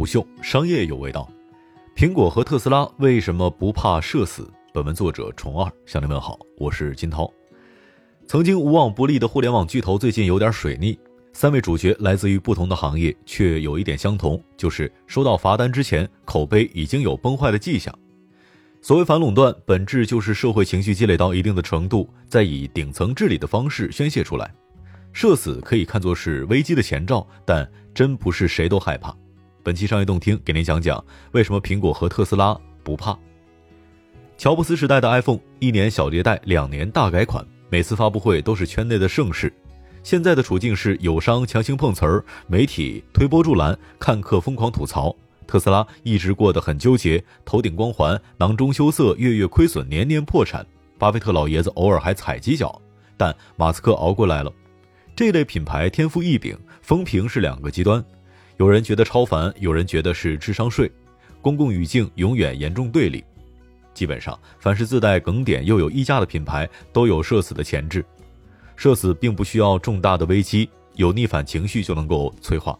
虎嗅，商业有味道。苹果和特斯拉为什么不怕社死？本文作者虫二向您问好，我是金涛。曾经无往不利的互联网巨头最近有点水逆，三位主角来自于不同的行业，却有一点相同，就是收到罚单之前口碑已经有崩坏的迹象。所谓反垄断，本质就是社会情绪积累到一定的程度，再以顶层治理的方式宣泄出来。社死可以看作是危机的前兆，但真不是谁都害怕。本期商业动听给您讲讲为什么苹果和特斯拉不怕。乔布斯时代的 iPhone，一年小迭代，两年大改款。每次发布会都是圈内的盛事，现在的处境是友商强行碰瓷儿，媒体推波助澜，看客疯狂吐槽。特斯拉一直过得很纠结，头顶光环，囊中羞涩，月月亏损，年年破产。巴菲特老爷子偶尔还踩几脚，但马斯克熬过来了。这类品牌天赋异禀，风评是两个极端，有人觉得超凡，有人觉得是智商税，公共语境永远严重对立。基本上，凡是自带梗点又有溢价的品牌，都有社死的潜质。社死并不需要重大的危机，有逆反情绪就能够催化。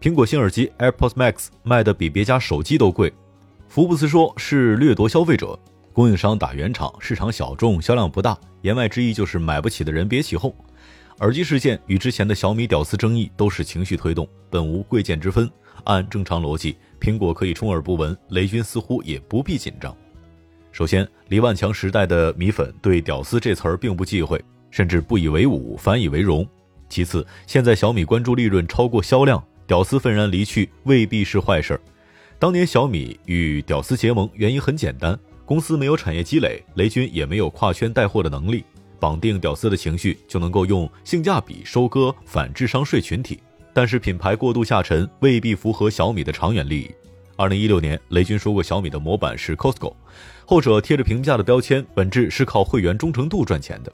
苹果新耳机 AirPods Max 卖的比别家手机都贵，福布斯说是掠夺消费者，供应商打圆场，市场小众，销量不大。言外之意就是买不起的人别起哄。耳机事件与之前的小米屌丝争议都是情绪推动，本无贵贱之分。按正常逻辑，苹果可以充耳不闻，雷军似乎也不必紧张。首先，李万强时代的米粉对“屌丝”这词儿并不忌讳，甚至不以为忤，反以为荣。其次，现在小米关注利润超过销量，屌丝愤然离去未必是坏事儿。当年小米与屌丝结盟原因很简单，公司没有产业积累，雷军也没有跨圈带货的能力，绑定屌丝的情绪就能够用性价比收割反智商税群体。但是品牌过度下沉未必符合小米的长远利益。二零一六年，雷军说过小米的模板是 Costco。后者贴着平价的标签，本质是靠会员忠诚度赚钱的。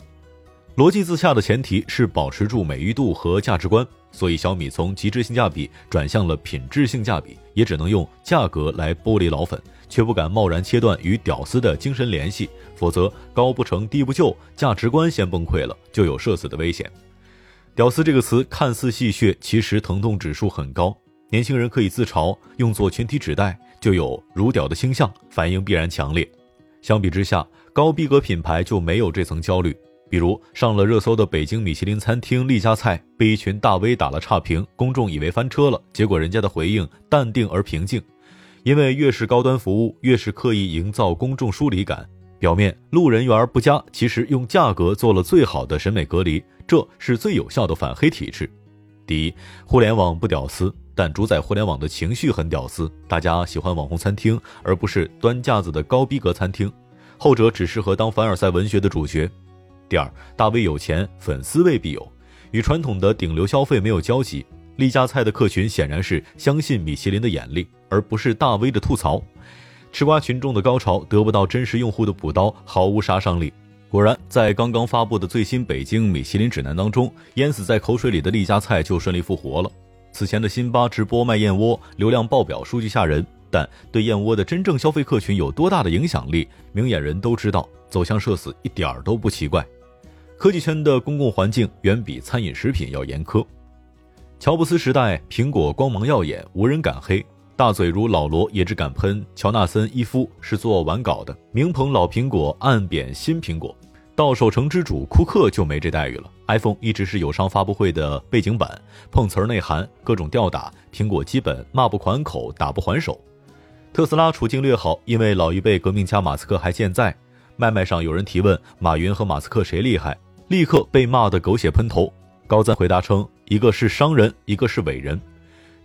逻辑自洽的前提是保持住美誉度和价值观，所以小米从极致性价比转向了品质性价比，也只能用价格来剥离老粉，却不敢贸然切断与屌丝的精神联系，否则高不成低不就，价值观先崩溃了，就有社死的危险。屌丝这个词看似戏谑，其实疼痛指数很高，年轻人可以自嘲，用作群体指代，就有如屌的倾向，反应必然强烈。相比之下，高逼格品牌就没有这层焦虑。比如上了热搜的北京米其林餐厅丽家菜，被一群大 V 打了差评，公众以为翻车了，结果人家的回应淡定而平静。因为越是高端服务，越是刻意营造公众疏离感，表面路人缘不佳，其实用价格做了最好的审美隔离，这是最有效的反黑体质。第一，互联网不屌丝。但主宰互联网的情绪很屌丝，大家喜欢网红餐厅，而不是端架子的高逼格餐厅，后者只适合当凡尔赛文学的主角。第二，大 V 有钱，粉丝未必有，与传统的顶流消费没有交集。丽家菜的客群显然是相信米其林的眼力，而不是大 V 的吐槽。吃瓜群众的高潮得不到真实用户的补刀，毫无杀伤力。果然，在刚刚发布的最新北京米其林指南当中，淹死在口水里的丽家菜就顺利复活了。此前的辛巴直播卖燕窝，流量爆表，数据吓人。但对燕窝的真正消费客群有多大的影响力，明眼人都知道，走向社死一点儿都不奇怪。科技圈的公共环境远比餐饮食品要严苛。乔布斯时代，苹果光芒耀眼，无人敢黑；大嘴如老罗也只敢喷。乔纳森·伊夫是做完稿的，明捧老苹果，暗贬新苹果。到守城之主库克就没这待遇了。iPhone 一直是友商发布会的背景板，碰瓷儿内涵，各种吊打，苹果基本骂不还口，打不还手。特斯拉处境略好，因为老一辈革命家马斯克还健在。麦麦上有人提问马云和马斯克谁厉害，立刻被骂得狗血喷头。高赞回答称，一个是商人，一个是伟人。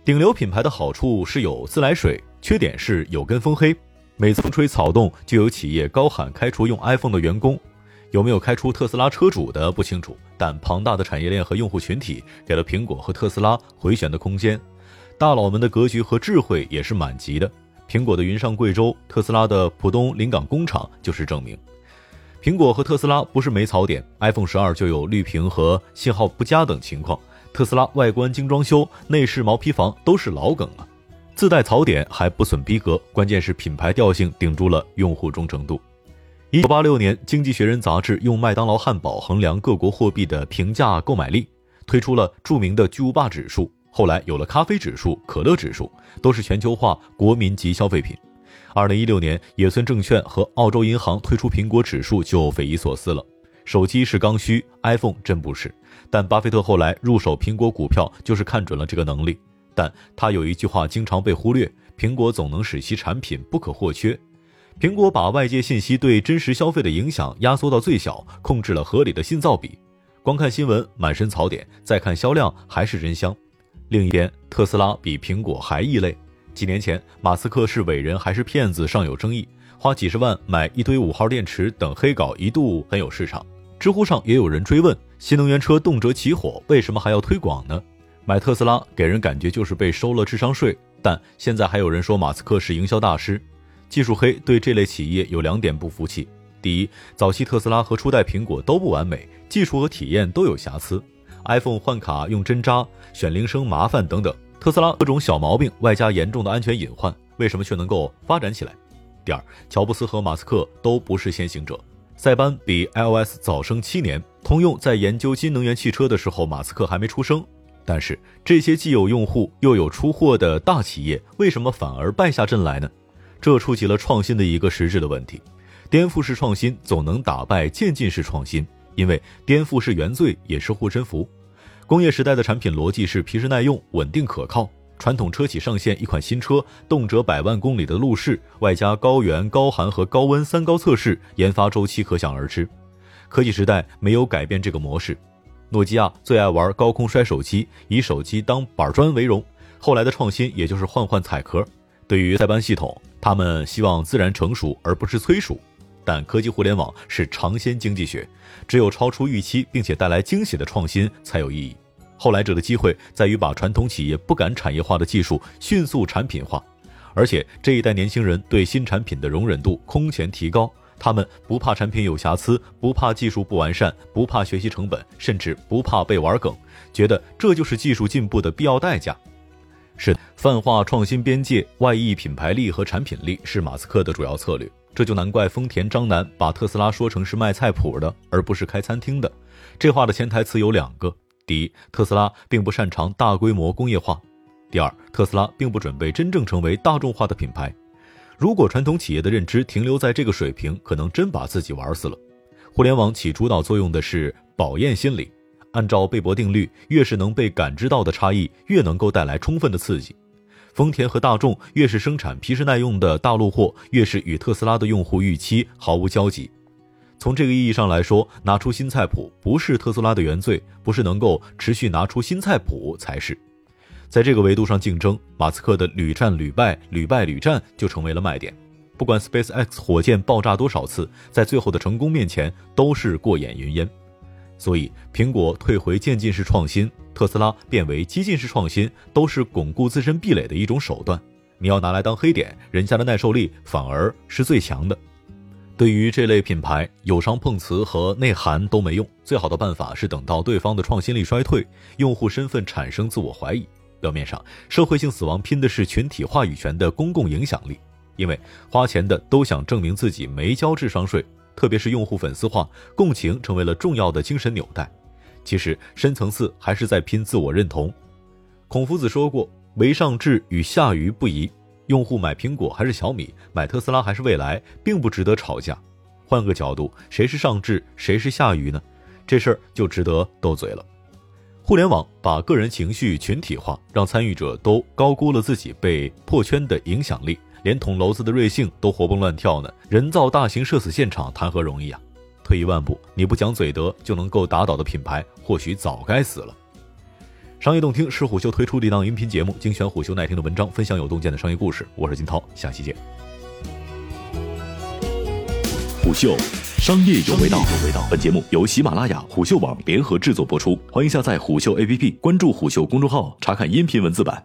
顶流品牌的好处是有自来水，缺点是有跟风黑。每次风吹草动，就有企业高喊开除用 iPhone 的员工。有没有开除特斯拉车主的不清楚，但庞大的产业链和用户群体给了苹果和特斯拉回旋的空间。大佬们的格局和智慧也是满级的。苹果的云上贵州，特斯拉的浦东临港工厂就是证明。苹果和特斯拉不是没槽点，iPhone 十二就有绿屏和信号不佳等情况。特斯拉外观精装修，内饰毛坯房都是老梗了，自带槽点还不损逼格，关键是品牌调性顶住了用户忠诚度。一九八六年，《经济学人》杂志用麦当劳汉堡衡量各国货币的平价购买力，推出了著名的巨无霸指数。后来有了咖啡指数、可乐指数，都是全球化国民级消费品。二零一六年，野村证券和澳洲银行推出苹果指数就匪夷所思了。手机是刚需，iPhone 真不是。但巴菲特后来入手苹果股票，就是看准了这个能力。但他有一句话经常被忽略：苹果总能使其产品不可或缺。苹果把外界信息对真实消费的影响压缩到最小，控制了合理的信噪比。光看新闻满身槽点，再看销量还是真香。另一边，特斯拉比苹果还异类。几年前，马斯克是伟人还是骗子尚有争议，花几十万买一堆五号电池等黑稿一度很有市场。知乎上也有人追问：新能源车动辄起火，为什么还要推广呢？买特斯拉给人感觉就是被收了智商税。但现在还有人说马斯克是营销大师。技术黑对这类企业有两点不服气：第一，早期特斯拉和初代苹果都不完美，技术和体验都有瑕疵；iPhone 换卡用针扎、选铃声麻烦等等，特斯拉各种小毛病外加严重的安全隐患，为什么却能够发展起来？第二，乔布斯和马斯克都不是先行者，塞班比 iOS 早生七年，通用在研究新能源汽车的时候，马斯克还没出生。但是这些既有用户又有出货的大企业，为什么反而败下阵来呢？这触及了创新的一个实质的问题，颠覆式创新总能打败渐进式创新，因为颠覆是原罪，也是护身符。工业时代的产品逻辑是皮实耐用、稳定可靠。传统车企上线一款新车，动辄百万公里的路试，外加高原、高寒和高温三高测试，研发周期可想而知。科技时代没有改变这个模式。诺基亚最爱玩高空摔手机，以手机当板砖为荣。后来的创新也就是换换彩壳。对于塞班系统，他们希望自然成熟而不是催熟，但科技互联网是尝鲜经济学，只有超出预期并且带来惊喜的创新才有意义。后来者的机会在于把传统企业不敢产业化的技术迅速产品化，而且这一代年轻人对新产品的容忍度空前提高，他们不怕产品有瑕疵，不怕技术不完善，不怕学习成本，甚至不怕被玩梗，觉得这就是技术进步的必要代价。是泛化创新边界，外溢品牌力和产品力是马斯克的主要策略。这就难怪丰田张楠把特斯拉说成是卖菜谱的，而不是开餐厅的。这话的潜台词有两个：第一，特斯拉并不擅长大规模工业化；第二，特斯拉并不准备真正成为大众化的品牌。如果传统企业的认知停留在这个水平，可能真把自己玩死了。互联网起主导作用的是保验心理。按照贝博定律，越是能被感知到的差异，越能够带来充分的刺激。丰田和大众越是生产皮实耐用的大陆货，越是与特斯拉的用户预期毫无交集。从这个意义上来说，拿出新菜谱不是特斯拉的原罪，不是能够持续拿出新菜谱才是。在这个维度上竞争，马斯克的屡战屡败、屡败屡战就成为了卖点。不管 SpaceX 火箭爆炸多少次，在最后的成功面前都是过眼云烟。所以，苹果退回渐进式创新，特斯拉变为激进式创新，都是巩固自身壁垒的一种手段。你要拿来当黑点，人家的耐受力反而是最强的。对于这类品牌，有伤碰瓷和内涵都没用，最好的办法是等到对方的创新力衰退，用户身份产生自我怀疑。表面上，社会性死亡拼的是群体话语权的公共影响力，因为花钱的都想证明自己没交智商税。特别是用户粉丝化、共情成为了重要的精神纽带。其实深层次还是在拼自我认同。孔夫子说过：“唯上智与下愚不移。”用户买苹果还是小米，买特斯拉还是蔚来，并不值得吵架。换个角度，谁是上智，谁是下愚呢？这事儿就值得斗嘴了。互联网把个人情绪群体化，让参与者都高估了自己被破圈的影响力。连捅娄子的瑞幸都活蹦乱跳呢，人造大型社死现场谈何容易啊！退一万步，你不讲嘴德就能够打倒的品牌，或许早该死了。商业洞听是虎嗅推出的一档音频节目，精选虎嗅耐听的文章，分享有洞见的商业故事。我是金涛，下期见。虎嗅，商业有味道。本节目由喜马拉雅、虎嗅网联合制作播出，欢迎下载虎嗅 APP，关注虎嗅公众号，查看音频文字版。